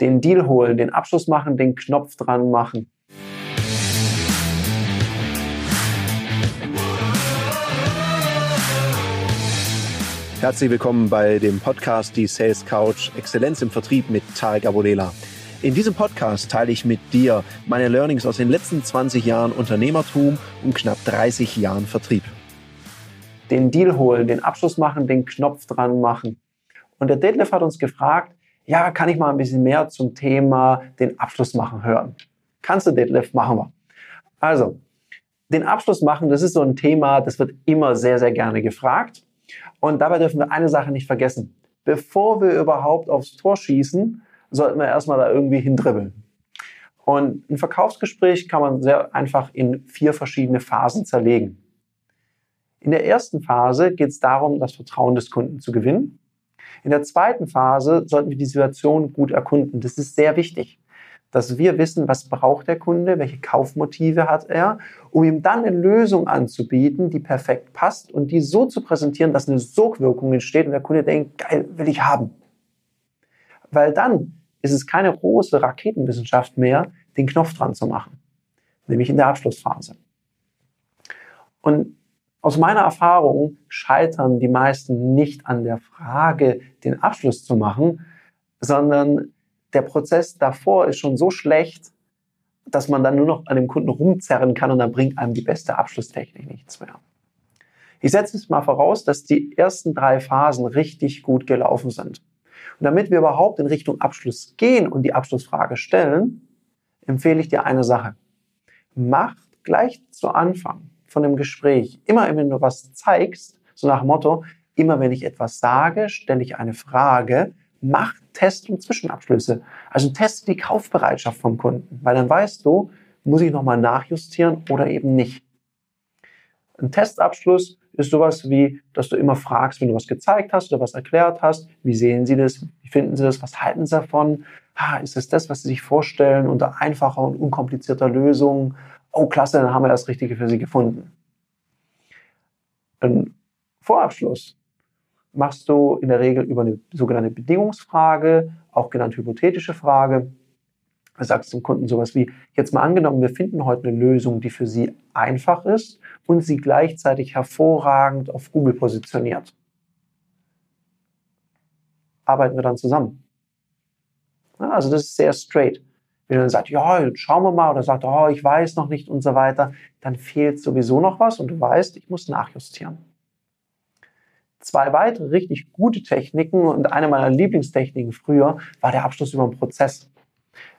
den Deal holen, den Abschluss machen, den Knopf dran machen. Herzlich willkommen bei dem Podcast Die Sales Couch Exzellenz im Vertrieb mit Tarek Abodela. In diesem Podcast teile ich mit dir meine Learnings aus den letzten 20 Jahren Unternehmertum und knapp 30 Jahren Vertrieb. Den Deal holen, den Abschluss machen, den Knopf dran machen. Und der Detlef hat uns gefragt, ja, kann ich mal ein bisschen mehr zum Thema den Abschluss machen hören? Kannst du, Detlef? Machen wir. Also, den Abschluss machen, das ist so ein Thema, das wird immer sehr, sehr gerne gefragt. Und dabei dürfen wir eine Sache nicht vergessen. Bevor wir überhaupt aufs Tor schießen, sollten wir erstmal da irgendwie hindribbeln. Und ein Verkaufsgespräch kann man sehr einfach in vier verschiedene Phasen zerlegen. In der ersten Phase geht es darum, das Vertrauen des Kunden zu gewinnen. In der zweiten Phase sollten wir die Situation gut erkunden. Das ist sehr wichtig dass wir wissen, was braucht der Kunde, welche Kaufmotive hat er, um ihm dann eine Lösung anzubieten, die perfekt passt und die so zu präsentieren, dass eine Sogwirkung entsteht und der Kunde denkt, geil, will ich haben. Weil dann ist es keine große Raketenwissenschaft mehr, den Knopf dran zu machen, nämlich in der Abschlussphase. Und aus meiner Erfahrung scheitern die meisten nicht an der Frage, den Abschluss zu machen, sondern der Prozess davor ist schon so schlecht, dass man dann nur noch an dem Kunden rumzerren kann und dann bringt einem die beste Abschlusstechnik nichts mehr. Ich setze es mal voraus, dass die ersten drei Phasen richtig gut gelaufen sind. Und damit wir überhaupt in Richtung Abschluss gehen und die Abschlussfrage stellen, empfehle ich dir eine Sache. Mach gleich zu Anfang von dem Gespräch, immer wenn du was zeigst, so nach Motto, immer wenn ich etwas sage, stelle ich eine Frage, mach Test- und Zwischenabschlüsse. Also teste die Kaufbereitschaft vom Kunden, weil dann weißt du, muss ich nochmal nachjustieren oder eben nicht. Ein Testabschluss ist sowas wie, dass du immer fragst, wenn du was gezeigt hast oder was erklärt hast, wie sehen sie das, wie finden sie das, was halten sie davon, ah, ist es das, was sie sich vorstellen unter einfacher und unkomplizierter Lösung, oh klasse, dann haben wir das Richtige für sie gefunden. Ein Vorabschluss machst du in der Regel über eine sogenannte Bedingungsfrage, auch genannt hypothetische Frage. Du sagst dem Kunden sowas wie, jetzt mal angenommen, wir finden heute eine Lösung, die für Sie einfach ist und Sie gleichzeitig hervorragend auf Google positioniert. Arbeiten wir dann zusammen. Also das ist sehr straight. Wenn er dann sagt, ja, jetzt schauen wir mal, oder sagt, oh, ich weiß noch nicht und so weiter, dann fehlt sowieso noch was und du weißt, ich muss nachjustieren zwei weitere richtig gute Techniken und eine meiner Lieblingstechniken früher war der Abschluss über den Prozess.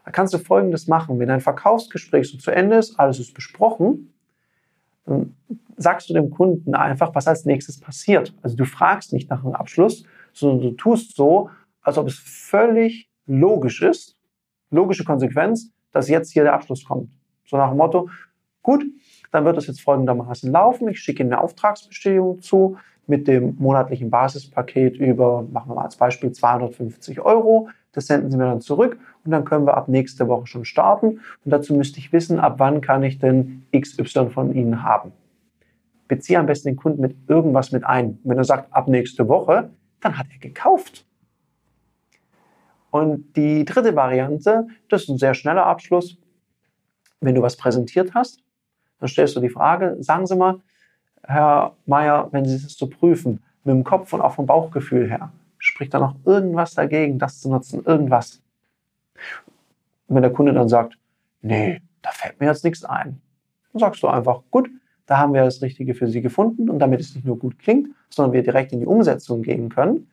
Da kannst du Folgendes machen. Wenn dein Verkaufsgespräch so zu Ende ist, alles ist besprochen, dann sagst du dem Kunden einfach, was als nächstes passiert. Also du fragst nicht nach einem Abschluss, sondern du tust so, als ob es völlig logisch ist, logische Konsequenz, dass jetzt hier der Abschluss kommt. So nach dem Motto, gut, dann wird es jetzt folgendermaßen laufen. Ich schicke Ihnen eine Auftragsbestätigung zu mit dem monatlichen Basispaket über, machen wir mal als Beispiel, 250 Euro. Das senden Sie mir dann zurück und dann können wir ab nächste Woche schon starten. Und dazu müsste ich wissen, ab wann kann ich denn XY von Ihnen haben. Beziehe am besten den Kunden mit irgendwas mit ein. wenn er sagt, ab nächste Woche, dann hat er gekauft. Und die dritte Variante, das ist ein sehr schneller Abschluss. Wenn du was präsentiert hast, dann stellst du die Frage, sagen Sie mal, Herr Mayer, wenn Sie es so prüfen, mit dem Kopf und auch vom Bauchgefühl her, spricht da noch irgendwas dagegen, das zu nutzen? Irgendwas? Und wenn der Kunde dann sagt, nee, da fällt mir jetzt nichts ein, dann sagst du einfach, gut, da haben wir das Richtige für Sie gefunden und damit es nicht nur gut klingt, sondern wir direkt in die Umsetzung gehen können.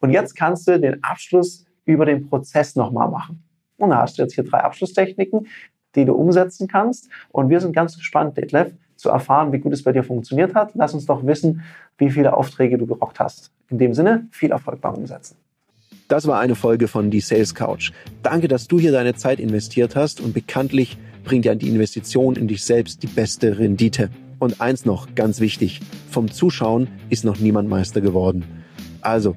Und jetzt kannst du den Abschluss über den Prozess nochmal machen. Und da hast du jetzt hier drei Abschlusstechniken, die du umsetzen kannst. Und wir sind ganz gespannt, Detlef, zu erfahren, wie gut es bei dir funktioniert hat. Lass uns doch wissen, wie viele Aufträge du gerockt hast. In dem Sinne, viel Erfolg beim Umsetzen. Das war eine Folge von Die Sales Couch. Danke, dass du hier deine Zeit investiert hast und bekanntlich bringt ja die Investition in dich selbst die beste Rendite. Und eins noch, ganz wichtig, vom Zuschauen ist noch niemand Meister geworden. Also,